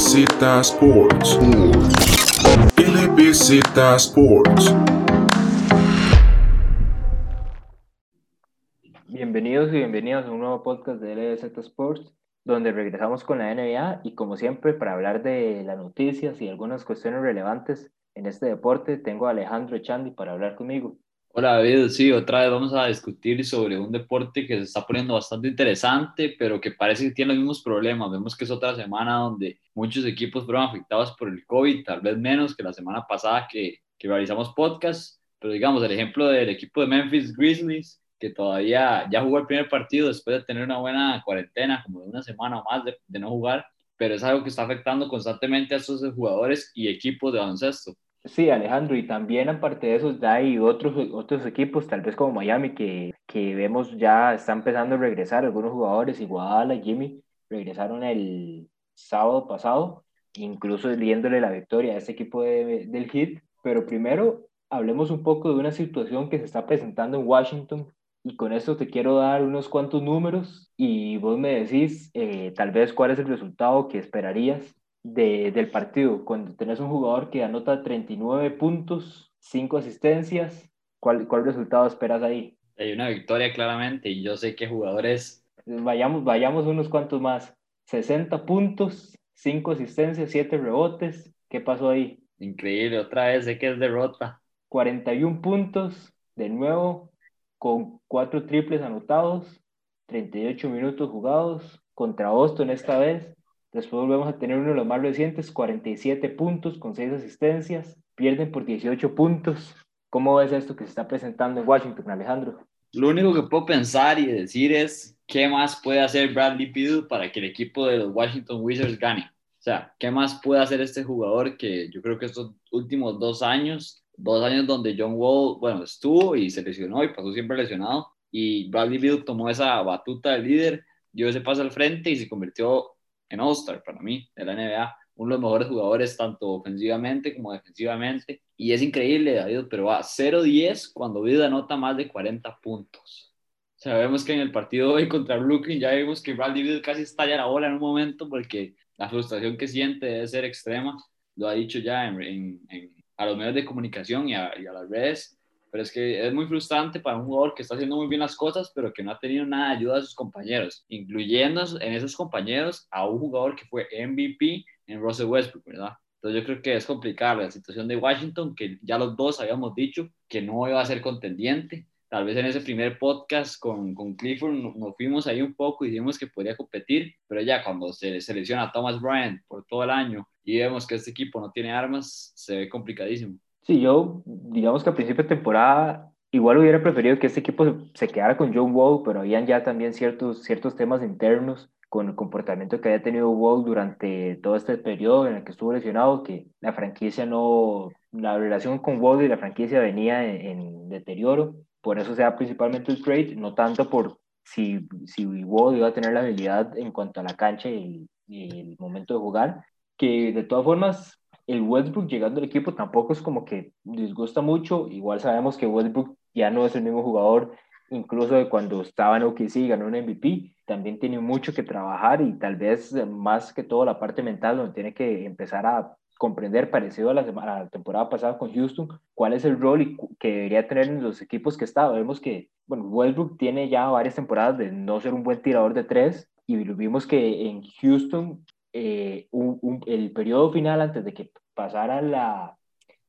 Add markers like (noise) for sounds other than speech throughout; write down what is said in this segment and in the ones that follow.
LBZ Sports. LBZ Sports. Bienvenidos y bienvenidos a un nuevo podcast de LBZ Sports, donde regresamos con la NBA y como siempre para hablar de las noticias y algunas cuestiones relevantes en este deporte, tengo a Alejandro Echandi para hablar conmigo. Hola David, sí, otra vez vamos a discutir sobre un deporte que se está poniendo bastante interesante, pero que parece que tiene los mismos problemas. Vemos que es otra semana donde muchos equipos fueron afectados por el COVID, tal vez menos que la semana pasada que, que realizamos podcast, pero digamos, el ejemplo del equipo de Memphis Grizzlies, que todavía ya jugó el primer partido después de tener una buena cuarentena, como de una semana o más de, de no jugar, pero es algo que está afectando constantemente a esos jugadores y equipos de baloncesto. Sí, Alejandro, y también aparte de eso, hay otros, otros equipos, tal vez como Miami, que, que vemos ya está empezando a regresar algunos jugadores, Iguala, Jimmy, regresaron el sábado pasado, incluso viéndole la victoria a ese equipo de, del Heat. Pero primero, hablemos un poco de una situación que se está presentando en Washington. Y con esto te quiero dar unos cuantos números y vos me decís eh, tal vez cuál es el resultado que esperarías de, del partido, cuando tenés un jugador que anota 39 puntos, 5 asistencias, ¿cuál, ¿cuál resultado esperas ahí? Hay una victoria claramente y yo sé que jugadores... Vayamos, vayamos unos cuantos más. 60 puntos, 5 asistencias, 7 rebotes. ¿Qué pasó ahí? Increíble, otra vez sé que es derrota. 41 puntos, de nuevo, con 4 triples anotados, 38 minutos jugados, contra Boston esta vez, Después volvemos a tener uno de los más recientes, 47 puntos con 6 asistencias. Pierden por 18 puntos. ¿Cómo ves esto que se está presentando en Washington, Alejandro? Lo único que puedo pensar y decir es qué más puede hacer Bradley Beal para que el equipo de los Washington Wizards gane. O sea, ¿qué más puede hacer este jugador que yo creo que estos últimos dos años, dos años donde John Wall, bueno, estuvo y se lesionó y pasó siempre lesionado, y Bradley Beal tomó esa batuta de líder, dio ese paso al frente y se convirtió en All-Star para mí, de la NBA, uno de los mejores jugadores tanto ofensivamente como defensivamente. Y es increíble, David, pero va 0-10 cuando Vida anota más de 40 puntos. Sabemos que en el partido hoy contra Brooklyn ya vimos que Bradley Beal casi estalla la bola en un momento porque la frustración que siente debe ser extrema. Lo ha dicho ya en, a los medios de comunicación y a, y a las redes pero es que es muy frustrante para un jugador que está haciendo muy bien las cosas, pero que no ha tenido nada de ayuda de sus compañeros, incluyendo en esos compañeros a un jugador que fue MVP en Russell Westbrook, ¿verdad? Entonces yo creo que es complicada la situación de Washington, que ya los dos habíamos dicho que no iba a ser contendiente. Tal vez en ese primer podcast con, con Clifford nos fuimos ahí un poco y dijimos que podía competir, pero ya cuando se selecciona a Thomas Bryant por todo el año y vemos que este equipo no tiene armas, se ve complicadísimo. Sí, yo, digamos que a principio de temporada, igual hubiera preferido que este equipo se, quedara con John Wall, pero habían ya también ciertos, ciertos temas internos con el comportamiento que había tenido Wall durante todo este periodo en el que estuvo lesionado, que la franquicia no, la relación con Wall y la franquicia venía en, deterioro, por eso se da principalmente el trade, no tanto por si, si Wall iba a tener la habilidad en cuanto a la cancha y, y el momento de jugar, que de todas formas el Westbrook llegando al equipo tampoco es como que disgusta mucho. Igual sabemos que Westbrook ya no es el mismo jugador, incluso de cuando estaba en OKC ganó un MVP. También tiene mucho que trabajar y tal vez más que todo la parte mental, donde tiene que empezar a comprender, parecido a la, temporada pasada con Houston, cuál es el rol que debería tener en los equipos que está. Vemos que, bueno, Westbrook tiene ya varias temporadas de no ser un buen tirador de tres y vimos que en Houston eh, el periodo final antes de que pasara la,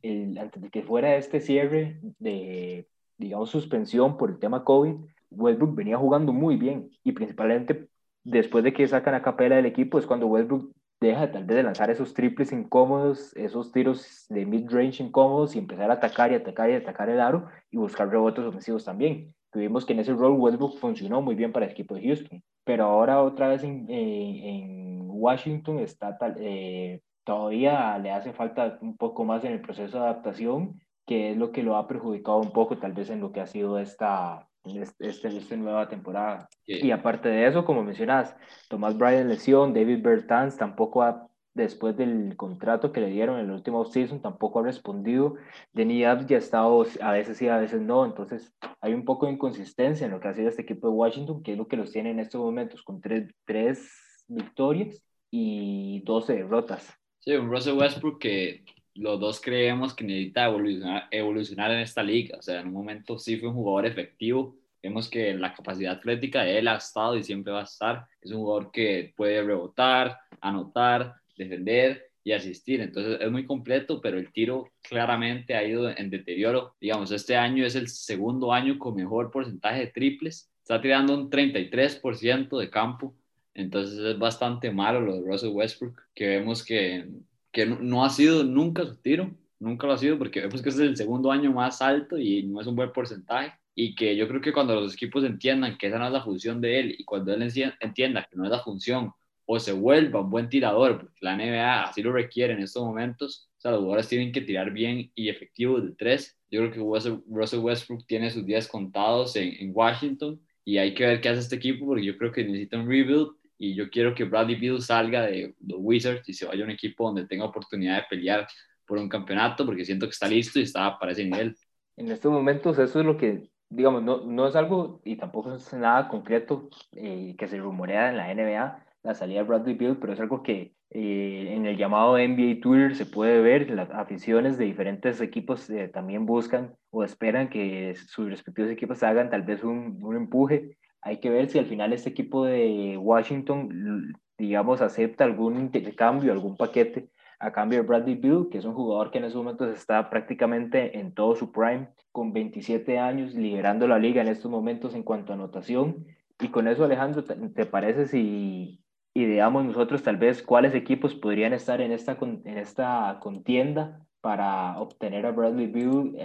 el, antes de que fuera este cierre de, digamos, suspensión por el tema COVID, Westbrook venía jugando muy bien y principalmente después de que sacan a capela del equipo es cuando Westbrook deja tal vez de lanzar esos triples incómodos, esos tiros de mid-range incómodos y empezar a atacar y atacar y atacar el aro y buscar rebotes ofensivos también. Tuvimos que en ese rol Westbrook funcionó muy bien para el equipo de Houston, pero ahora otra vez en, en, Washington está tal, eh, todavía le hace falta un poco más en el proceso de adaptación, que es lo que lo ha perjudicado un poco tal vez en lo que ha sido esta, este, esta, esta nueva temporada. Y aparte de eso, como mencionas, Tomás Bryan lesión, David Bertans tampoco ha después del contrato que le dieron en el último offseason, tampoco ha respondido. Denny ya ha estado a veces sí, a veces no. Entonces, hay un poco de inconsistencia en lo que ha sido este equipo de Washington, que es lo que los tiene en estos momentos, con tres, tres victorias y 12 derrotas. Sí, un Russell Westbrook que los dos creemos que necesita evolucionar, evolucionar en esta liga. O sea, en un momento sí fue un jugador efectivo. Vemos que la capacidad atlética de él ha estado y siempre va a estar. Es un jugador que puede rebotar, anotar, defender y asistir. Entonces es muy completo, pero el tiro claramente ha ido en deterioro. Digamos, este año es el segundo año con mejor porcentaje de triples. Está tirando un 33% de campo. Entonces es bastante malo lo de Russell Westbrook, que vemos que, que no ha sido nunca su tiro, nunca lo ha sido, porque vemos que es el segundo año más alto y no es un buen porcentaje. Y que yo creo que cuando los equipos entiendan que esa no es la función de él y cuando él entienda que no es la función o se vuelva un buen tirador, porque la NBA así lo requiere en estos momentos, o sea, los jugadores tienen que tirar bien y efectivo de tres. Yo creo que Russell Westbrook tiene sus días contados en, en Washington y hay que ver qué hace este equipo porque yo creo que necesita un rebuild y yo quiero que Bradley Beal salga de los Wizards y se vaya a un equipo donde tenga oportunidad de pelear por un campeonato porque siento que está listo y está para ese nivel. En estos momentos eso es lo que, digamos, no, no es algo y tampoco es nada concreto eh, que se rumorea en la NBA, la salida de Bradley Beal, pero es algo que eh, en el llamado NBA Twitter se puede ver, las aficiones de diferentes equipos eh, también buscan o esperan que sus respectivos equipos hagan tal vez un, un, empuje. Hay que ver si al final este equipo de Washington, digamos, acepta algún intercambio, algún paquete a cambio de Bradley Beal, que es un jugador que en estos momentos está prácticamente en todo su prime, con 27 años, liderando la liga en estos momentos en cuanto a anotación. Y con eso, Alejandro, ¿te parece si ideamos nosotros tal vez cuáles equipos podrían estar en esta, en esta contienda para obtener a Bradley Beal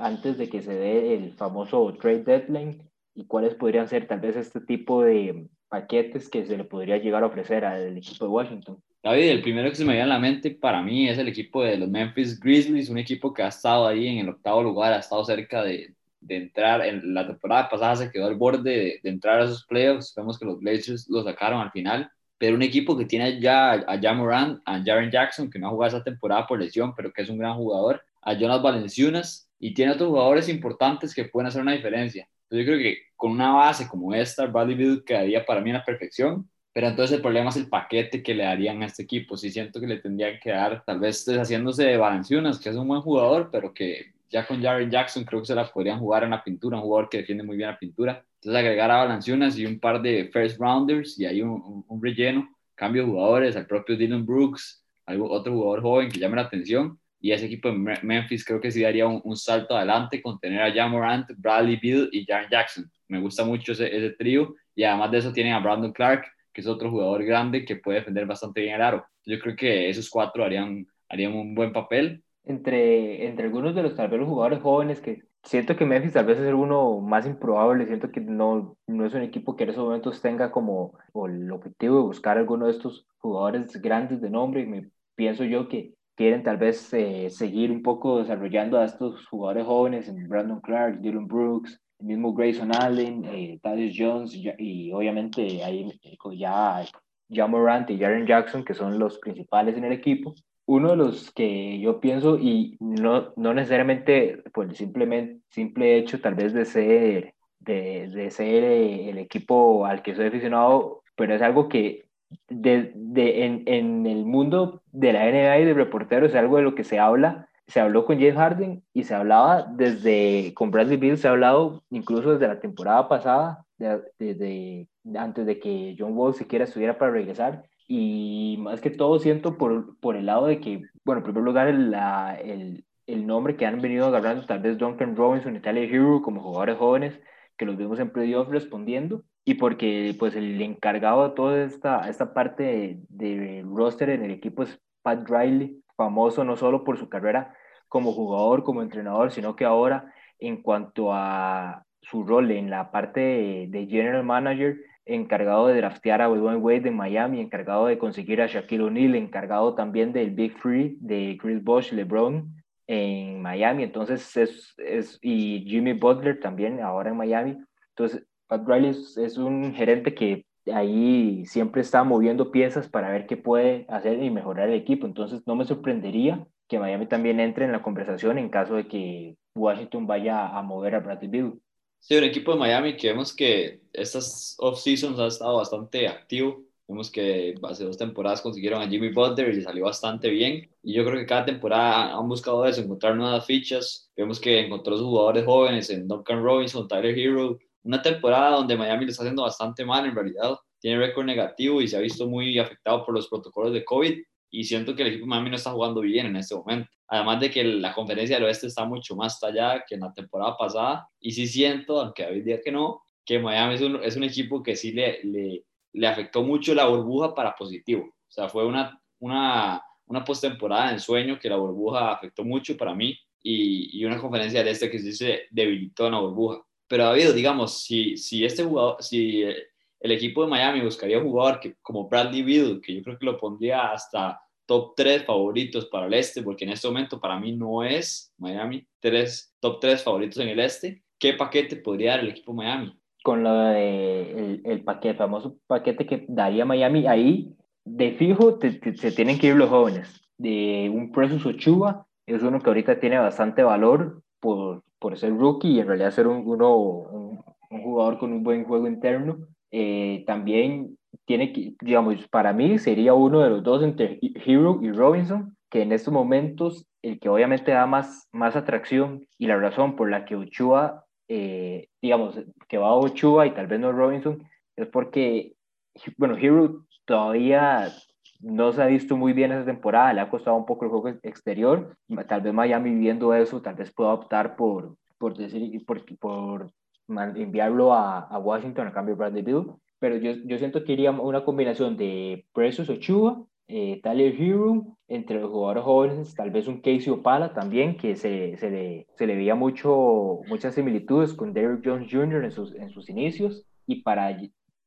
antes de que se dé el famoso trade deadline y cuáles podrían ser tal vez este tipo de paquetes que se le podría llegar a ofrecer al equipo de Washington. David, el primero que se me viene a la mente para mí es el equipo de los Memphis Grizzlies, un equipo que ha estado ahí en el octavo lugar, ha estado cerca de, de entrar, en la temporada pasada se quedó al borde de, de entrar a esos playoffs, vemos que los Blazers lo sacaron al final, pero un equipo que tiene ya a Jamoran, a Jaren Jackson, que no ha jugado esa temporada por lesión, pero que es un gran jugador, a Jonas Valenciunas, y tiene otros jugadores importantes que pueden hacer una diferencia. Yo creo que con una base como esta, Bradley Beal quedaría para mí en la perfección, pero entonces el problema es el paquete que le darían a este equipo. Sí siento que le tendrían que dar, tal vez deshaciéndose de Valenciunas, que es un buen jugador, pero que ya con Jaren Jackson creo que se la podrían jugar en la pintura, un jugador que defiende muy bien la pintura. Entonces agregar a Balanciunas y un par de first rounders y ahí un, un, relleno, cambio de jugadores, al propio Dylan Brooks, algo, otro jugador joven que llame la atención. Y ese equipo de Memphis creo que sí daría un, un salto adelante con tener a Jamorant, Bradley Beal y Jaren Jackson. Me gusta mucho ese, ese trío y además de eso tienen a Brandon Clark, que es otro jugador grande que puede defender bastante bien el aro. Yo creo que esos cuatro harían, harían un buen papel entre, entre algunos de los tal vez los jugadores jóvenes que siento que Memphis tal vez es uno más improbable, siento que no, no es un equipo que en esos momentos tenga como el objetivo de buscar alguno de estos jugadores grandes de nombre y me pienso yo que quieren tal vez eh, seguir un poco desarrollando a estos jugadores jóvenes, en Brandon Clark, Dylan Brooks, el mismo Grayson Allen, eh, Jones y, obviamente ahí ya, ya Morant y Jaren Jackson que son los principales en el equipo. Uno de los que yo pienso, y no, no necesariamente por el simplemente, simple hecho tal vez de ser, de, de ser eh, el equipo al que soy aficionado, pero es algo que de, de, en, en, el mundo de la NBA y de reporteros es algo de lo que se habla. Se habló con James Harden y se hablaba desde, con Bradley Beal se ha hablado incluso desde la temporada pasada, desde antes de que John Wall siquiera estuviera para regresar y más que todo siento por, por el lado de que, bueno, en primer lugar, el, la, el, el nombre que han venido agarrando tal vez Duncan Robinson, Italia Hero, como jugadores jóvenes, que los vemos en playoff respondiendo, y porque pues el encargado de toda esta, esta parte de, de roster en el equipo es Pat Riley, famoso no solo por su carrera como jugador, como entrenador, sino que ahora en cuanto a su rol en la parte de, de general manager, encargado de draftear a Dwayne Wade en Miami, encargado de conseguir a Shaquille O'Neal, encargado también del Big Free de Chris Bosh, LeBron en Miami, entonces es, es, y Jimmy Butler también ahora en Miami. Entonces, Pat Riley es, un gerente que ahí siempre está moviendo piezas para ver qué puede hacer y mejorar el equipo. Entonces, no me sorprendería que Miami también entre en la conversación en caso de que Washington vaya a mover a Bradley Beal. Sí, un equipo de Miami que vemos que estas off-seasons ha estado bastante activo. Vemos que hace dos temporadas consiguieron a Jimmy Butler y salió bastante bien. Y yo creo que cada temporada han buscado eso, encontrar nuevas fichas. Vemos que encontró sus jugadores jóvenes en Duncan Robinson, Tyler Hero. Una temporada donde Miami le está haciendo bastante mal en realidad. Tiene récord negativo y se ha visto muy afectado por los protocolos de COVID. Y siento que el equipo de Miami no está jugando bien en este momento. Además de que la conferencia del oeste está mucho más tallada que en la temporada pasada. Y sí siento, aunque David diga que no, que Miami es un, es un equipo que sí le, le le afectó mucho la burbuja para positivo. O sea, fue una, una, una postemporada en sueño que la burbuja afectó mucho para mí y, y una conferencia de este que sí se debilitó en la burbuja. Pero David, digamos, si, si este jugador, si el equipo de Miami buscaría un jugador que, como Bradley Beal, que yo creo que lo pondría hasta top 3 favoritos para el este, porque en este momento para mí no es Miami, tres, top 3 favoritos en el este, ¿qué paquete podría dar el equipo Miami? con lo de el, paquete, famoso paquete que daría Miami, ahí de fijo se tienen que ir los jóvenes. De un Precious Ochoa es uno que ahorita tiene bastante valor por, por ser rookie y en realidad ser un, uno, un, jugador con un buen juego interno. Eh, también tiene que, digamos, para mí sería uno de los dos entre Hero y Robinson, que en estos momentos el que obviamente da más, más atracción y la razón por la que Ochoa eh, digamos, que va a Ochoa y tal vez no Robinson, es porque, bueno, Hero todavía no se ha visto muy bien esa temporada, le ha costado un poco el juego exterior, tal vez Miami viendo eso, tal vez pueda optar por, por decir, por, por enviarlo a, a Washington a cambio de Bradley Bill, pero yo, yo siento que iría una combinación de Precious Ochoa eh, Tyler Hero, entre los jugadores jóvenes, tal vez un Casey Opala también, que se, se, le, se le veía mucho, muchas similitudes con Derrick Jones Jr. en sus, en sus inicios, y para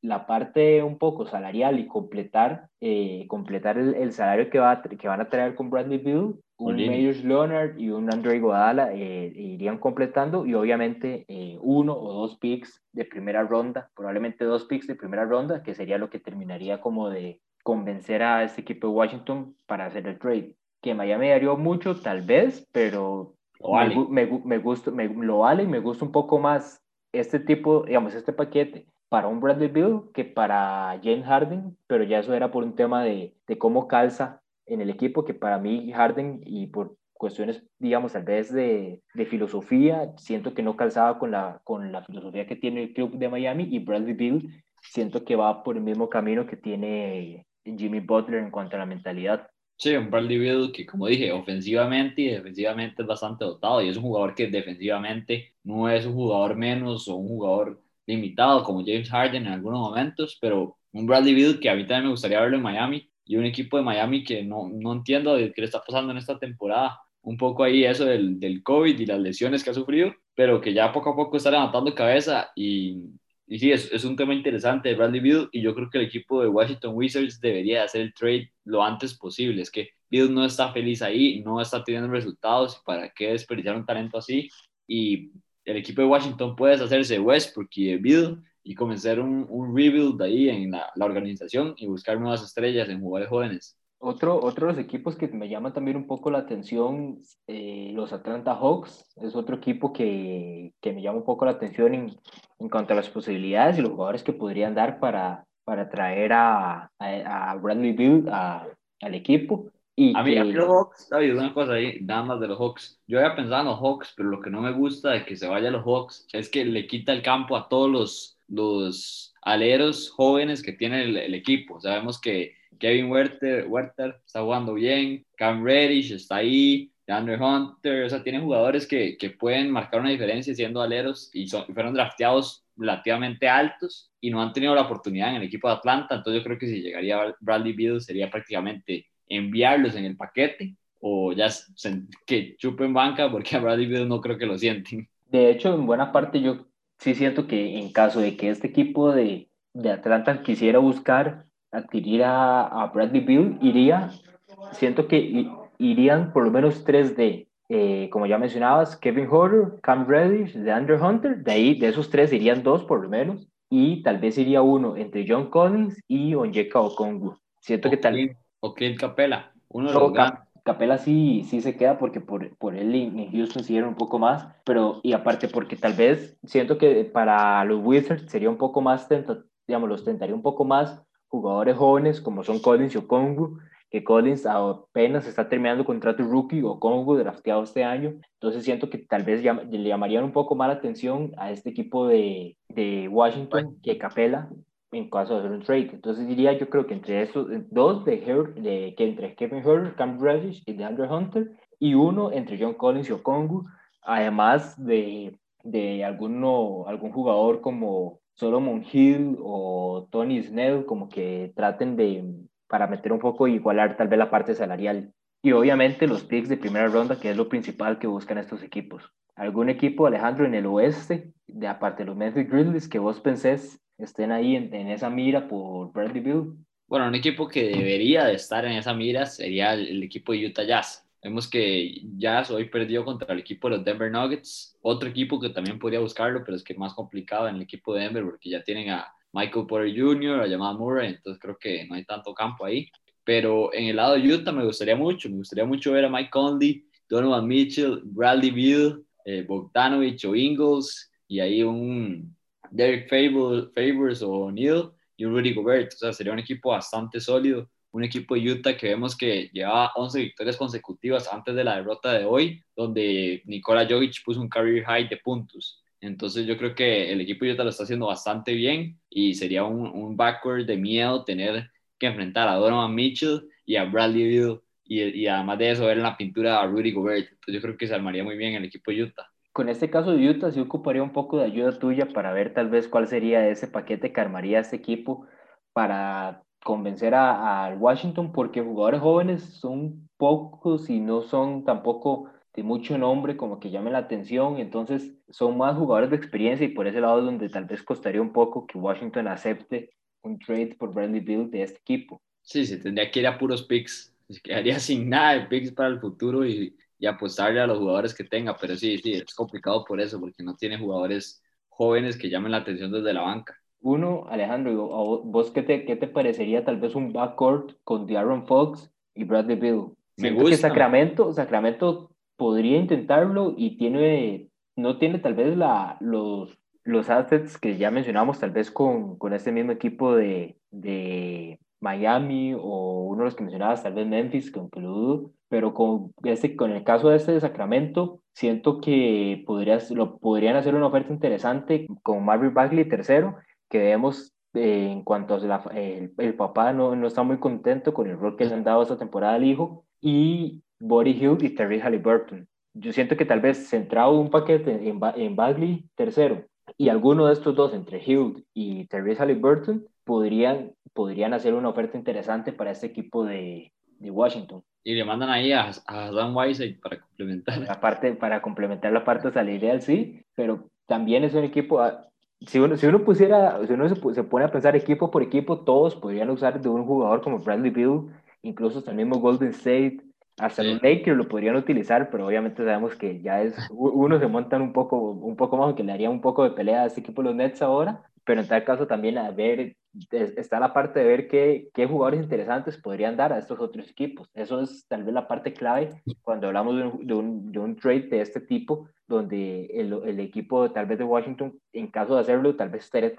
la parte un poco salarial y completar, eh, completar el, salario que, va que van a traer con Bradley Bill, un Myers Leonard y un Andre Guadala eh, irían completando y obviamente eh, uno o dos picks de primera ronda, probablemente dos picks de primera ronda, que sería lo que terminaría como de, convencer a este equipo de Washington para hacer el trade. Que Miami daría mucho, tal vez, pero me, me, gusta, me, lo vale y me gusta un poco más este tipo, digamos, este paquete para un Bradley Bill que para James Harden, pero ya eso era por un tema de, cómo calza en el equipo, que para mí Harden y por cuestiones, digamos, tal vez de, filosofía, siento que no calzaba con la, con la filosofía que tiene el club de Miami y Bradley Bill siento que va por el mismo camino que tiene Jimmy Butler en cuanto a la mentalidad. Sí, un Bradley Beal que, como dije, ofensivamente y defensivamente es bastante dotado y es un jugador que defensivamente no es un jugador menos o un jugador limitado como James Harden en algunos momentos, pero un Bradley Beal que a mí también me gustaría verlo en Miami y un equipo de Miami que no, no entiendo qué le está pasando en esta temporada. Un poco ahí eso del, del COVID y las lesiones que ha sufrido, pero que ya poco a poco está levantando cabeza y y sí, es, es, un tema interesante de Bradley Beal y yo creo que el equipo de Washington Wizards debería hacer el trade lo antes posible. Es que Beal no está feliz ahí, no está teniendo resultados, ¿para qué desperdiciar un talento así? Y el equipo de Washington puede deshacerse de Westbrook y de Beal y comenzar un, un rebuild ahí en la, organización y buscar nuevas estrellas en jugadores jóvenes. Otro, otro de los equipos que me llama también un poco la atención, eh, los Atlanta Hawks, es otro equipo que, que, me llama un poco la atención en, en cuanto a las posibilidades y los jugadores que podrían dar para, para traer a, a, Bradley Bill al equipo. Y a mí, a mí los Hawks, David, una cosa ahí, nada más de los Hawks. Yo había pensado en los Hawks, pero lo que no me gusta de que se vaya a los Hawks es que le quita el campo a todos los, los aleros jóvenes que tiene el, el equipo. Sabemos que Kevin Werther, Werther está jugando bien, Cam Reddish está ahí, Andrew Hunter, o sea, tiene jugadores que, que pueden marcar una diferencia siendo aleros y son, fueron drafteados relativamente altos y no han tenido la oportunidad en el equipo de Atlanta, entonces yo creo que si llegaría Bradley Beal sería prácticamente enviarlos en el paquete o ya que chupen banca porque (laughs) a Bradley Beal no creo que lo sienten. De hecho, en buena parte yo sí siento que en caso de que este equipo de, de Atlanta quisiera buscar adquirir a, a Bradley Bill, iría, siento que irían por lo menos 3D. Eh, como ya mencionabas, Kevin Horner, Cam Reddish, Andrew Hunter, de ahí, de esos tres irían dos por lo menos, y tal vez iría uno entre John Collins y Onyeka Okongu. Siento que tal O Clint Capela, uno de los Capela sí, sí se queda porque por, por él en Houston siguieron un poco más, pero y aparte porque tal vez siento que para los Wizards sería un poco más, digamos, los tentaría un poco más jugadores jóvenes como son Collins y Okongu, que Collins apenas está terminando contrato rookie o Okongu drafteado este año, entonces siento que tal vez le llamarían un poco más la atención a este equipo de, de Washington. que Capela en caso de hacer un trade. Entonces diría yo creo que entre esos dos de, de que entre Kevin Hurd, Cam Reddish y DeAndre Hunter y uno entre John Collins y Okongu, además de, de alguno, algún jugador como Solomon Hill o Tony Snell, como que traten de, para meter un poco, igualar tal vez la parte salarial. Y obviamente los picks de primera ronda, que es lo principal que buscan estos equipos. ¿Algún equipo, Alejandro, en el oeste, de aparte de los Memphis Grizzlies, que vos pensés estén ahí en, en esa mira por Bradley Bill? Bueno, un equipo que debería de estar en esa mira sería el, equipo de Utah Jazz. Vemos que Jazz hoy perdió contra el equipo de los Denver Nuggets, otro equipo que también podría buscarlo, pero es que es más complicado en el equipo de Denver porque ya tienen a Michael Porter Jr., a Jamal Murray, entonces creo que no hay tanto campo ahí. Pero en el lado de Utah me gustaría mucho, me gustaría mucho ver a Mike Conley, Donovan Mitchell, Bradley Beal, eh, Bogdanovich o Ingles, y ahí un Derek Favors o Neil y Rudy Gobert. O sea, sería un equipo bastante sólido un equipo de Utah que vemos que llevaba 11 victorias consecutivas antes de la derrota de hoy, donde Nikola Jokic puso un career high de puntos. Entonces yo creo que el equipo de Utah lo está haciendo bastante bien y sería un, un backward de miedo tener que enfrentar a Donovan Mitchell y a Bradley Beal y, y, además de eso ver en la pintura a Rudy Gobert. Entonces yo creo que se armaría muy bien el equipo de Utah. Con este caso de Utah sí ocuparía un poco de ayuda tuya para ver tal vez cuál sería ese paquete que armaría este equipo para convencer a, Washington porque jugadores jóvenes son pocos y no son tampoco de mucho nombre como que llamen la atención, entonces son más jugadores de experiencia y por ese lado es donde tal vez costaría un poco que Washington acepte un trade por Bradley Bill de este equipo. Sí, se tendría que ir a puros picks, se quedaría sin nada de picks para el futuro y, y apostarle a los jugadores que tenga, pero sí, sí, es complicado por eso, porque no tiene jugadores jóvenes que llamen la atención desde la banca. Uno, Alejandro, ¿vos qué te, qué te parecería tal vez un backcourt con De'Aaron Fox y Bradley Bill? Me gusta. que Sacramento, Sacramento podría intentarlo y tiene, no tiene tal vez la, los, los assets que ya mencionamos, tal vez con, con este mismo equipo de, de Miami o uno de los que mencionabas, tal vez Memphis, que aunque lo dudo, pero con, este, con el caso de este de Sacramento, siento que podrías, lo, podrían hacer una oferta interesante con Marvin Bagley tercero que vemos eh, en cuanto a la, el, papá no, no, está muy contento con el rol que le han dado esta temporada al hijo, y Body Hill y Terry Halliburton. Yo siento que tal vez centrado un paquete en, en Bagley tercero y alguno de estos dos, entre Hill y Terry Halliburton, podrían, podrían hacer una oferta interesante para este equipo de, de Washington. Y le mandan ahí a, a Dan Whiteside para complementar. La parte, para complementar la parte salarial, sí, pero también es un equipo, ah, si uno, si uno pusiera, si uno se, pone a pensar equipo por equipo, todos podrían usar de un jugador como Bradley Bill, incluso hasta el mismo Golden State, hasta los Lakers lo podrían utilizar, pero obviamente sabemos que ya es, uno se montan un poco, un poco más, que le haría un poco de pelea a este equipo los Nets ahora, pero en tal caso también a ver, está la parte de ver qué, qué jugadores interesantes podrían dar a estos otros equipos. Eso es tal vez la parte clave cuando hablamos de un, de un, de un trade de este tipo, donde el, el, equipo tal vez de Washington, en caso de hacerlo, tal vez estaría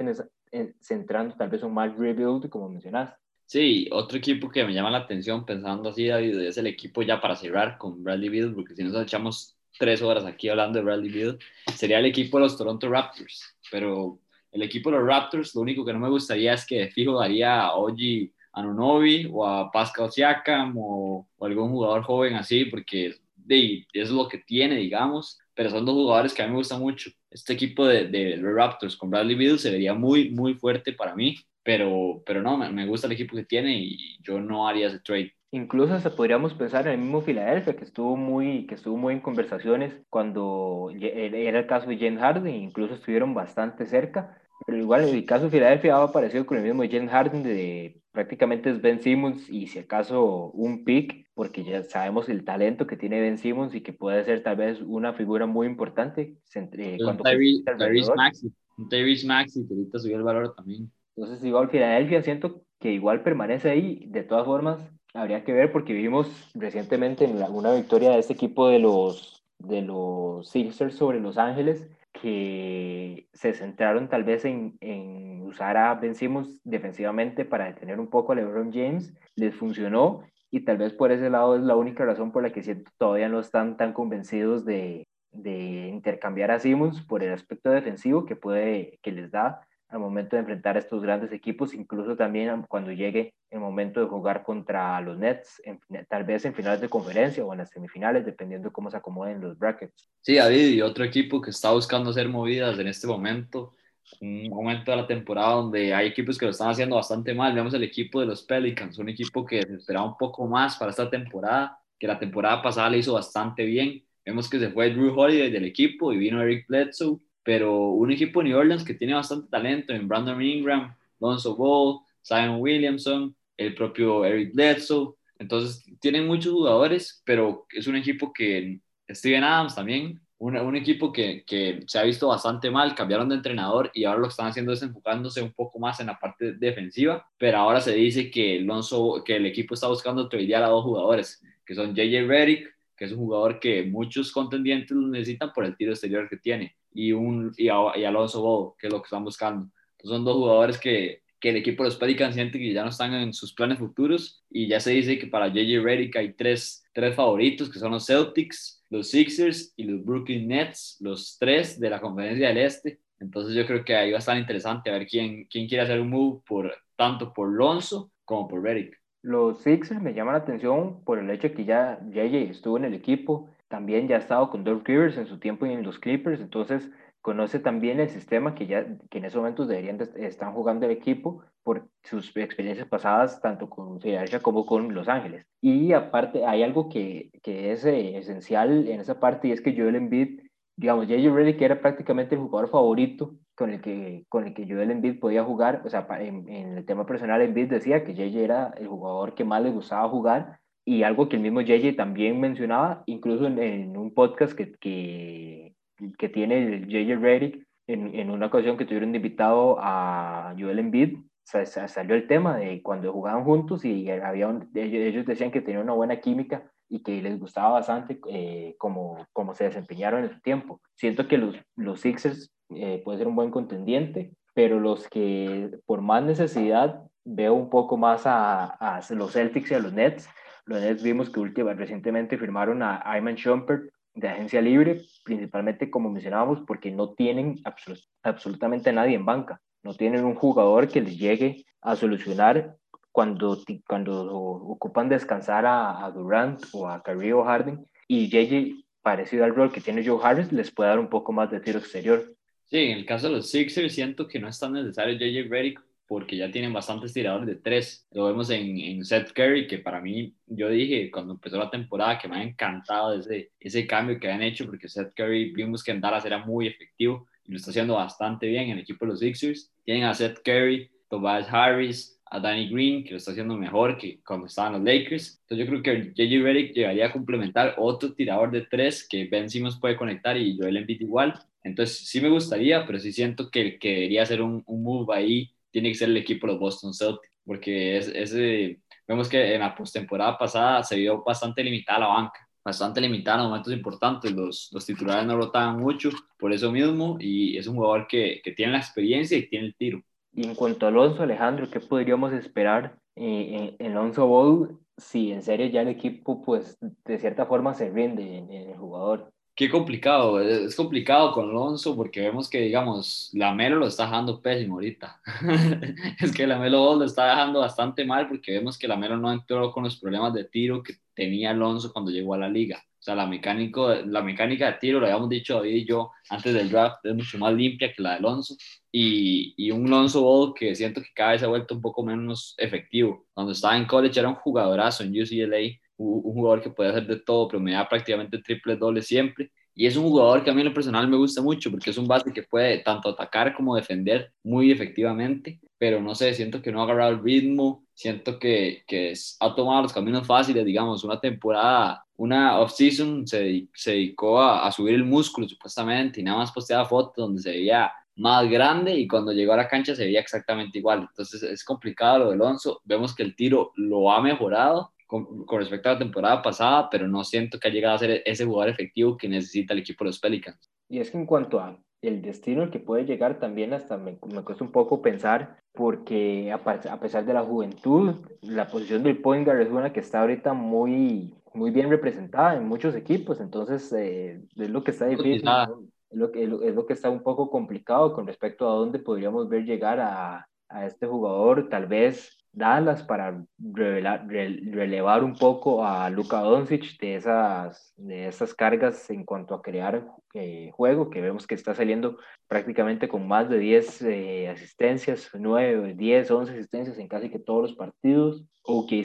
centrando tal vez un mal rebuild, como mencionaste. Sí, otro equipo que me llama la atención pensando así, David, es el equipo ya para cerrar con Bradley Beal, porque si nos echamos tres horas aquí hablando de Bradley Beal, sería el equipo de los Toronto Raptors, pero el equipo de los Raptors, lo único que no me gustaría es que fijo daría a Oji Anunobi o a Pascal Siakam o, o, algún jugador joven así, porque de, es lo que tiene, digamos, pero son dos jugadores que a mí me gustan mucho. Este equipo de, de los Raptors con Bradley Beal se vería muy, muy fuerte para mí, pero, pero no, me, me gusta el equipo que tiene y yo no haría ese trade. Incluso hasta podríamos pensar en el mismo Filadelfia, que estuvo muy, que estuvo muy en conversaciones cuando era el caso de James Harden, incluso estuvieron bastante cerca, pero igual en el caso de Filadelfia ha aparecido con el mismo James Harden de prácticamente es Ben Simmons y si acaso un pick, porque ya sabemos el talento que tiene Ben Simmons y que puede ser tal vez una figura muy importante. Eh, cuando Tyrese Maxi, Tyrese Maxi, que ahorita subió el valor también. Entonces igual Filadelfia siento que igual permanece ahí, de todas formas habría que ver porque vimos recientemente en una victoria de este equipo de los, de los Sixers sobre Los Ángeles, que se centraron tal vez en, en usar a Ben Simmons defensivamente para detener un poco a LeBron James, les funcionó y tal vez por ese lado es la única razón por la que siento todavía no están tan convencidos de, de intercambiar a Simmons por el aspecto defensivo que puede que les da al momento de enfrentar a estos grandes equipos, incluso también cuando llegue el momento de jugar contra los Nets, tal vez en finales de conferencia o en las semifinales, dependiendo de cómo se acomoden los brackets. Sí, David, y otro equipo que está buscando hacer movidas en este momento, un momento de la temporada donde hay equipos que lo están haciendo bastante mal. Vemos el equipo de los Pelicans, un equipo que esperaba un poco más para esta temporada, que la temporada pasada le hizo bastante bien. Vemos que se fue Drew Holiday del equipo y vino Eric Bledsoe pero un equipo de New Orleans que tiene bastante talento en Brandon Ingram, Lonzo Ball, Simon Williamson, el propio Eric Bledsoe. Entonces, tienen muchos jugadores, pero es un equipo que Steven Adams también, un, un equipo que, que, se ha visto bastante mal, cambiaron de entrenador y ahora lo que están haciendo es enfocándose un poco más en la parte defensiva, pero ahora se dice que, Lonzo, que el equipo está buscando tradear a dos jugadores, que son JJ Redick, que es un jugador que muchos contendientes necesitan por el tiro exterior que tiene, y, un, y, Alonso Bodo, que es lo que están buscando. son dos jugadores que, que el equipo de los Pelicans siente que ya no están en sus planes futuros y ya se dice que para JJ Redick hay tres, tres favoritos que son los Celtics, los Sixers y los Brooklyn Nets, los tres de la conferencia del Este. Entonces yo creo que ahí va a estar interesante a ver quién, quién quiere hacer un move por, tanto por Lonzo como por Redick. Los Sixers me llaman la atención por el hecho que ya JJ estuvo en el equipo también ya ha estado con Doug Rivers en su tiempo en los Clippers, entonces conoce también el sistema que ya que en esos momentos deberían estar jugando el equipo por sus experiencias pasadas tanto con Filadelfia como con Los Ángeles. Y aparte hay algo que, que es eh, esencial en esa parte y es que Joel Embiid, digamos, J.J. que era prácticamente el jugador favorito con el que, con el que Joel Embiid podía jugar, o sea, en, en el tema personal Embiid decía que JJ era el jugador que más le gustaba jugar y algo que el mismo JJ también mencionaba, incluso en, un podcast que, que, que tiene el JJ Reddick, en, en, una ocasión que tuvieron invitado a Joel Embiid, salió el tema de cuando jugaban juntos y había ellos, decían que tenían una buena química y que les gustaba bastante eh, cómo, cómo, se desempeñaron en su tiempo. Siento que los, los Sixers eh, pueden ser un buen contendiente, pero los que por más necesidad veo un poco más a, a los Celtics y a los Nets, los Nets vimos que última, recientemente firmaron a Ayman Shumpert de agencia libre, principalmente como mencionábamos, porque no tienen absolutamente nadie en banca. No tienen un jugador que les llegue a solucionar cuando, cuando ocupan descansar a, Durant o a Kyrie o Harden. Y JJ, parecido al rol que tiene Joe Harris, les puede dar un poco más de tiro exterior. Sí, en el caso de los Sixers, siento que no es tan necesario JJ Redick porque ya tienen bastantes tiradores de tres. Lo vemos en, en Seth Curry, que para mí, yo dije cuando empezó la temporada que me ha encantado ese, ese cambio que han hecho, porque Seth Curry vimos que en Dallas era muy efectivo y lo está haciendo bastante bien en el equipo de los Sixers. Tienen a Seth Curry, Tobias Harris, a Danny Green, que lo está haciendo mejor que cuando estaban los Lakers. Entonces yo creo que JJ Redick llegaría a complementar otro tirador de tres que Ben Simmons puede conectar y Joel Embiid igual. Entonces sí me gustaría, pero sí siento que, que debería hacer un, un move ahí tiene que ser el equipo de los Boston Celtics, porque es, es vemos que en la postemporada pasada se vio bastante limitada la banca, bastante limitada en momentos importantes, los, los titulares no rotaban mucho por eso mismo y es un jugador que, que tiene la experiencia y tiene el tiro. Y en cuanto a Alonso, Alejandro, ¿qué podríamos esperar eh, en, en Alonso Bowl si en serio ya el equipo, pues, de cierta forma se rinde en el jugador? Qué complicado, es complicado con Alonso porque vemos que, digamos, la Melo lo está dejando pésimo ahorita. (laughs) es que la Melo lo está dejando bastante mal porque vemos que la Melo no entró con los problemas de tiro que tenía Alonso cuando llegó a la liga. O sea, la, mecánico, la mecánica de tiro, lo habíamos dicho David y yo antes del draft, es mucho más limpia que la de Alonso. Y, y un Alonso Ball que siento que cada vez se ha vuelto un poco menos efectivo. Cuando estaba en college era un jugadorazo en UCLA un jugador que puede hacer de todo, pero me da prácticamente triple doble siempre. Y es un jugador que a mí en lo personal me gusta mucho porque es un base que puede tanto atacar como defender muy efectivamente, pero no sé, siento que no ha agarrado el ritmo, siento que, que ha tomado los caminos fáciles, digamos, una temporada, una off-season se, se dedicó a, a, subir el músculo supuestamente y nada más posteaba fotos donde se veía más grande y cuando llegó a la cancha se veía exactamente igual. Entonces es complicado lo de Alonso, vemos que el tiro lo ha mejorado, con, respecto a la temporada pasada, pero no siento que ha llegado a ser ese jugador efectivo que necesita el equipo de los Pelicans. Y es que en cuanto a el destino al que puede llegar también hasta me, me cuesta un poco pensar porque a, a, pesar de la juventud, la posición del point guard es una que está ahorita muy, muy bien representada en muchos equipos, entonces eh, es lo que está difícil, es, lo que, es lo que está un poco complicado con respecto a dónde podríamos ver llegar a, a este jugador, tal vez Dallas para revelar, relevar un poco a Luka Doncic de esas, de esas cargas en cuanto a crear eh, juego, que vemos que está saliendo prácticamente con más de 10 eh, asistencias, 9, 10, 11 asistencias en casi que todos los partidos.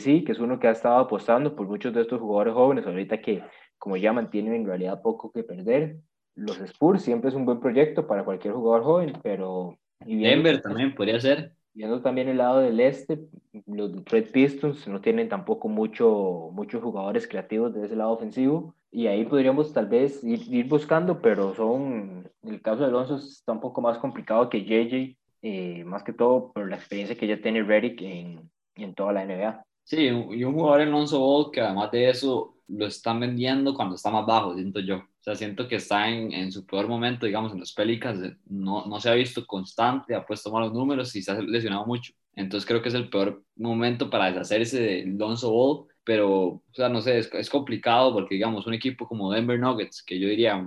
sí que es uno que ha estado apostando por muchos de estos jugadores jóvenes, ahorita que como ya mantienen en realidad poco que perder. Los Spurs siempre es un buen proyecto para cualquier jugador joven, pero... Denver también podría ser Viendo también el lado del este, los Detroit Pistons no tienen tampoco mucho, muchos jugadores creativos de ese lado ofensivo y ahí podríamos tal vez ir, buscando, pero son, el caso de Alonso está un poco más complicado que JJ, eh, más que todo por la experiencia que ya tiene Redick en, en toda la NBA. Sí, y un jugador Alonso Ball que además de eso lo están vendiendo cuando está más bajo, siento yo. Sea, siento que está en, en su peor momento, digamos, en los Pelicans, no, no se ha visto constante, ha puesto malos números y se ha lesionado mucho. Entonces creo que es el peor momento para deshacerse de Lonzo Ball, pero, o sea, no sé, es, es, complicado porque, digamos, un equipo como Denver Nuggets, que yo diría,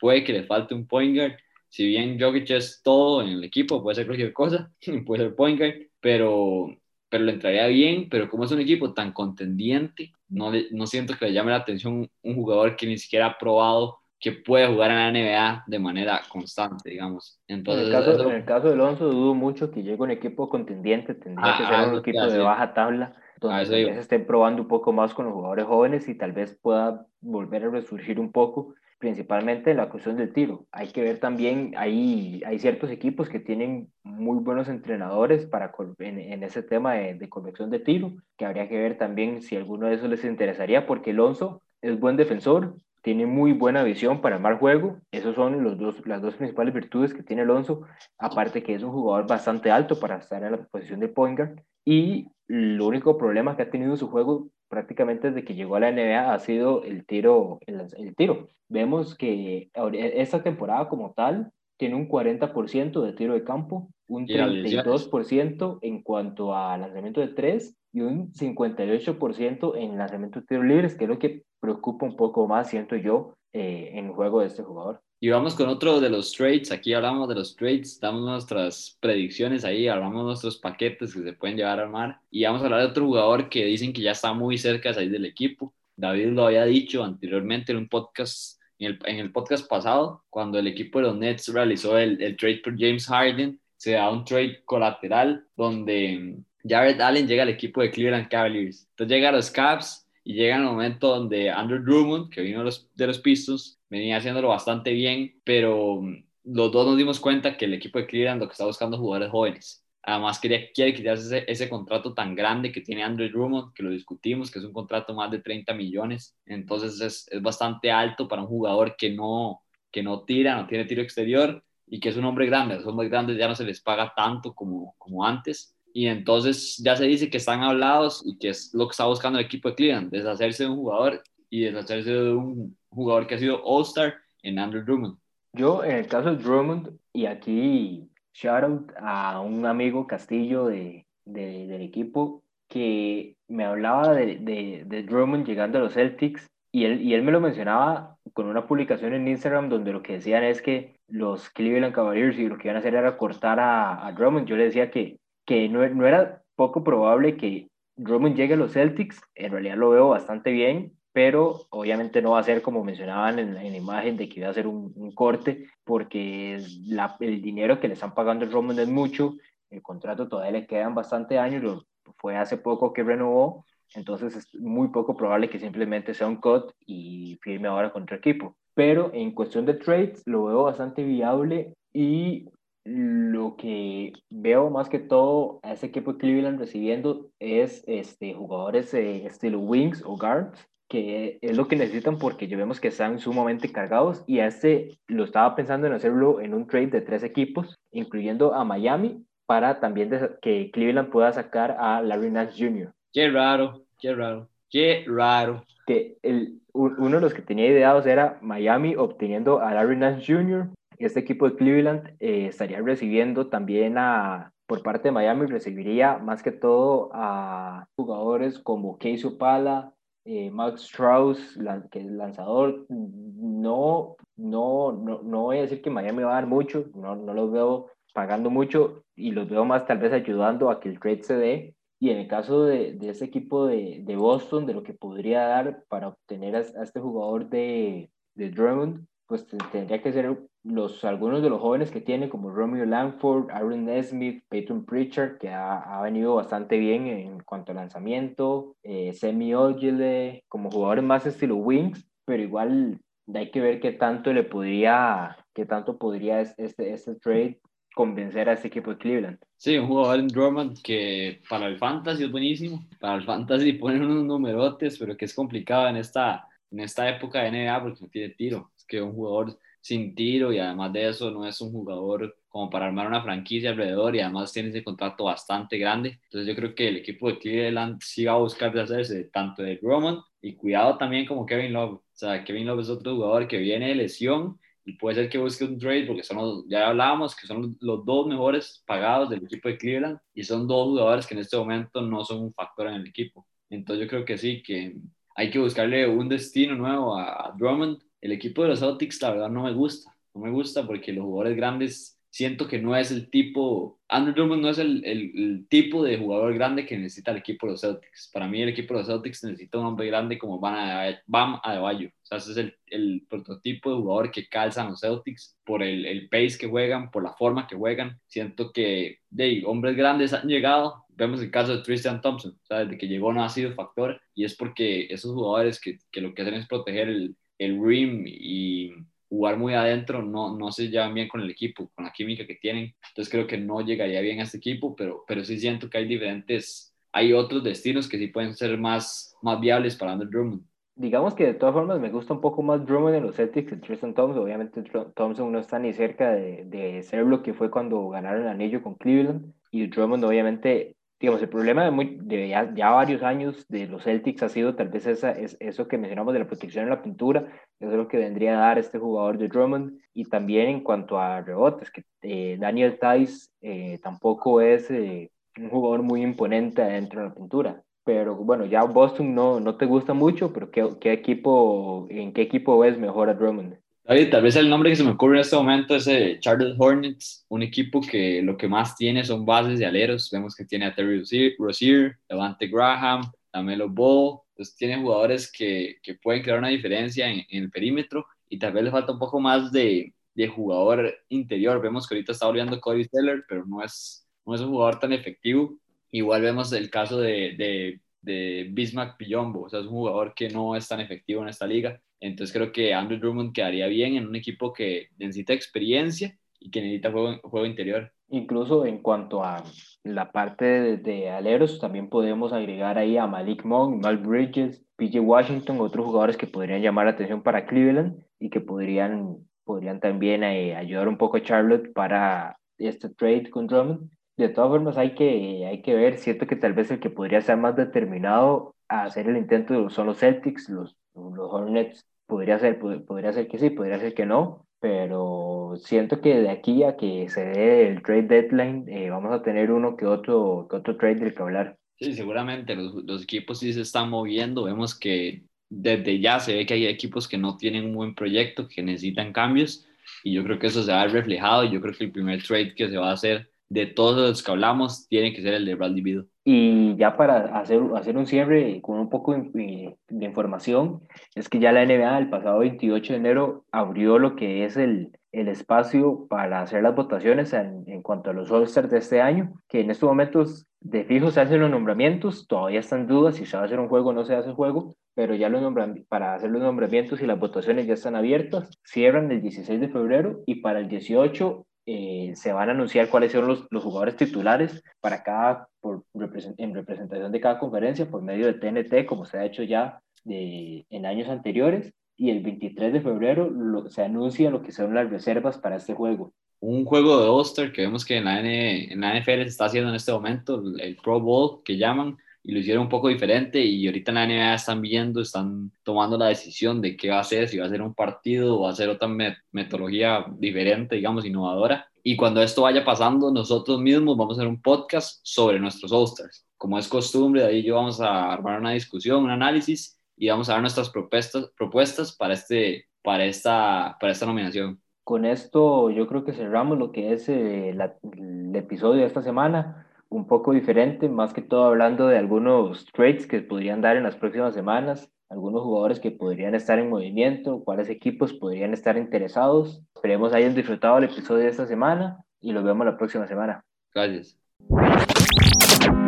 puede que le falte un point guard, si bien Jokic es todo en el equipo, puede ser cualquier cosa, (laughs) puede ser point guard, pero pero le entraría bien, pero como es un equipo tan contendiente, no, no siento que le llame la atención un jugador que ni siquiera ha probado que puede jugar en la NBA de manera constante, digamos. Entonces, en, el caso, en el caso de Alonso, dudo mucho que llegue un equipo contendiente, tendría que ser un equipo de baja tabla, donde se estén probando un poco más con los jugadores jóvenes y tal vez pueda volver a resurgir un poco principalmente en la cuestión del tiro. Hay que ver también, hay, hay ciertos equipos que tienen muy buenos entrenadores para en, ese tema de, de convección de tiro, que habría que ver también si alguno de esos les interesaría, porque Alonso es buen defensor, tiene muy buena visión para armar juego. Esos son los dos, las dos principales virtudes que tiene Alonso. Aparte que es un jugador bastante alto para estar en la posición de point guard. Y lo único problema que ha tenido su juego prácticamente desde que llegó a la NBA ha sido el tiro, el, tiro. Vemos que esta temporada como tal tiene un 40% de tiro de campo, un 32% en cuanto a lanzamiento de tres y un 58% en lanzamiento de tiros libres, que es lo que preocupa un poco más, siento yo, eh, en juego de este jugador. Y vamos con otro de los trades. Aquí hablamos de los trades, damos nuestras predicciones ahí, hablamos nuestros paquetes que se pueden llevar a armar. Y vamos a hablar de otro jugador que dicen que ya está muy cerca de salir del equipo. David lo había dicho anteriormente en un podcast, en el, en el podcast pasado, cuando el equipo de los Nets realizó el, el trade por James Harden. Se da un trade colateral donde Jared Allen llega al equipo de Cleveland Cavaliers. Entonces llega a los Cavs y llega el momento donde Andrew Drummond, que vino de los, de los Pistons, venía haciéndolo bastante bien, pero mm, los dos nos dimos cuenta que el equipo de Cleveland lo que está buscando jugadores jóvenes. Además, quería, quiere quitarse ese, ese, contrato tan grande que tiene Andrew Drummond, que lo discutimos, que es un contrato más de 30 millones. Entonces es, es bastante alto para un jugador que no, que no tira, no tiene tiro exterior y que es un hombre grande. los hombres grandes ya no se les paga tanto como, como antes. Y entonces ya se dice que están hablados y que es lo que está buscando el equipo de Cleveland, deshacerse de un jugador y deshacerse de un jugador que ha sido All-Star en Andrew Drummond. Yo, en el caso de Drummond, y aquí shout out a un amigo Castillo de, de, del equipo que me hablaba de, de, de, Drummond llegando a los Celtics y él, y él me lo mencionaba con una publicación en Instagram donde lo que decían es que los Cleveland Cavaliers y lo que iban a hacer era cortar a, a Drummond. Yo le decía que, que no, no era poco probable que Drummond llegue a los Celtics, en realidad lo veo bastante bien, pero obviamente no va a ser como mencionaban en la, imagen de que iba a ser un, corte, porque la, el dinero que le están pagando el Roman es mucho, el contrato todavía le quedan bastante años, fue hace poco que renovó, entonces es muy poco probable que simplemente sea un cut y firme ahora contra equipo. Pero en cuestión de trades lo veo bastante viable y lo que veo más que todo a ese equipo de Cleveland recibiendo es este, jugadores eh, estilo wings o guards que es lo que necesitan porque ya vemos que están sumamente cargados y a este lo estaba pensando en hacerlo en un trade de tres equipos, incluyendo a Miami, para también que Cleveland pueda sacar a Larry Nance Jr. Qué raro, qué raro, qué raro. Que el, uno de los que tenía ideados era Miami obteniendo a Larry Nance Jr., este equipo de Cleveland eh, estaría recibiendo también a, por parte de Miami, recibiría más que todo a jugadores como Casey Opala, eh, Max Strauss, que es lanzador. No, no, no, no voy a decir que Miami va a dar mucho, no, no los veo pagando mucho y los veo más tal vez ayudando a que el trade se dé. Y en el caso de, de ese equipo de, de, Boston, de lo que podría dar para obtener a, a este jugador de, de Drummond, pues tendría que ser los, algunos de los jóvenes que tiene, como Romeo Langford, Aaron Nesmith, Peyton Pritchard, que ha, ha, venido bastante bien en cuanto a lanzamiento, eh, Semi Ogile, como jugadores más estilo Wings, pero igual hay que ver qué tanto le podría, qué tanto podría este, este trade convencer a este equipo de Cleveland. Sí, un jugador en Drummond que para el fantasy es buenísimo, para el fantasy ponen unos numerotes, pero que es complicado en esta, en esta época de NBA porque no tiene tiro. Que un jugador sin tiro y además de eso no es un jugador como para armar una franquicia alrededor y además tiene ese contrato bastante grande. Entonces yo creo que el equipo de Cleveland sí va a buscar de hacerse tanto de Drummond y cuidado también como Kevin Love. O sea, Kevin Love es otro jugador que viene de lesión y puede ser que busque un trade porque son los, ya hablábamos que son los dos mejores pagados del equipo de Cleveland y son dos jugadores que en este momento no son un factor en el equipo. Entonces yo creo que sí, que hay que buscarle un destino nuevo a, a Drummond. El equipo de los Celtics la verdad no me gusta, no me gusta porque los jugadores grandes siento que no es el tipo, Andrew Drummond no es el, el, tipo de jugador grande que necesita el equipo de los Celtics. Para mí el equipo de los Celtics necesita un hombre grande como Bam Adebayo. O sea, ese es el, el, prototipo de jugador que calzan los Celtics por el, el, pace que juegan, por la forma que juegan. Siento que de hombres grandes han llegado. Vemos el caso de Tristan Thompson. O sea, desde que llegó no ha sido factor y es porque esos jugadores que, que lo que hacen es proteger el, el rim y jugar muy adentro, no, no se llevan bien con el equipo, con la química que tienen. Entonces creo que no llegaría bien a este equipo, pero, pero sí siento que hay diferentes, hay otros destinos que sí pueden ser más, más viables para Andrew Drummond. Digamos que de todas formas me gusta un poco más Drummond en los Celtics que Tristan Thompson. Obviamente Thompson no está ni cerca de, de ser lo que fue cuando ganaron el anillo con Cleveland. Y Drummond obviamente digamos, el problema de, muy, de ya, ya, varios años de los Celtics ha sido tal vez esa, es, eso que mencionamos de la protección en la pintura, eso es lo que vendría a dar este jugador de Drummond, y también en cuanto a rebotes, que eh, Daniel Tice eh, tampoco es eh, un jugador muy imponente adentro de la pintura. Pero bueno, ya Boston no, no te gusta mucho, pero ¿qué, qué equipo, ¿en qué equipo ves mejor a Drummond? Tal vez el nombre que se me ocurre en este momento es eh, Charlotte Hornets, un equipo que lo que más tiene son bases de aleros. Vemos que tiene a Terry Rozier, Levante Graham, Lamelo Ball. Entonces tiene jugadores que, que pueden crear una diferencia en, en, el perímetro y tal vez le falta un poco más de, de jugador interior. Vemos que ahorita está volviendo Cody Seller, pero no es, no es un jugador tan efectivo. Igual vemos el caso de, de, de Bismack Pillombo, o sea, es un jugador que no es tan efectivo en esta liga entonces creo que Andrew Drummond quedaría bien en un equipo que necesita experiencia y que necesita juego, juego interior. Incluso en cuanto a la parte de, de, aleros, también podemos agregar ahí a Malik Monk, Mal Bridges, PJ Washington, otros jugadores que podrían llamar la atención para Cleveland y que podrían, podrían también eh, ayudar un poco a Charlotte para este trade con Drummond. De todas formas, hay que, hay que ver, siento que tal vez el que podría ser más determinado a hacer el intento son los Celtics, los, los Hornets podría ser, podría ser que sí, podría ser que no, pero siento que de aquí a que se dé el trade deadline, eh, vamos a tener uno que otro, que otro trade del que hablar. Sí, seguramente los, los, equipos sí se están moviendo, vemos que desde ya se ve que hay equipos que no tienen un buen proyecto, que necesitan cambios, y yo creo que eso se va a ver reflejado, yo creo que el primer trade que se va a hacer de todos los que hablamos tiene que ser el de Bradley Beal. Y ya para hacer, hacer un cierre con un poco de, de, información, es que ya la NBA el pasado 28 de enero abrió lo que es el, el espacio para hacer las votaciones en, cuanto a los All-Stars de este año, que en estos momentos de fijo se hacen los nombramientos, todavía están dudas si se va a hacer un juego o no se hace juego, pero ya los nombran, para hacer los nombramientos y las votaciones ya están abiertas, cierran el 16 de febrero y para el 18 eh, se van a anunciar cuáles son los, los jugadores titulares para cada, por, en representación de cada conferencia por medio de TNT, como se ha hecho ya de, en años anteriores. Y el 23 de febrero se anuncia lo que son las reservas para este juego. Un juego de Oster que vemos que en la, N, en la NFL se está haciendo en este momento, el Pro Bowl que llaman, y lo hicieron un poco diferente y ahorita en la NBA están viendo, están tomando la decisión de qué va a hacer, si va a ser un partido o va a ser otra metodología diferente, digamos, innovadora. Y cuando esto vaya pasando, nosotros mismos vamos a hacer un podcast sobre nuestros All-Stars. Como es costumbre, de ahí yo vamos a armar una discusión, un análisis y vamos a dar nuestras propuestas, propuestas para, este, para, esta, para esta nominación. Con esto yo creo que cerramos lo que es eh, el episodio de esta semana un poco diferente, más que todo hablando de algunos trades que podrían dar en las próximas semanas, algunos jugadores que podrían estar en movimiento, cuáles equipos podrían estar interesados. Esperemos hayan disfrutado el episodio de esta semana y los vemos la próxima semana. Gracias.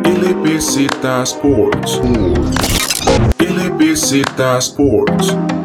LBZ Sports. LBZ Sports.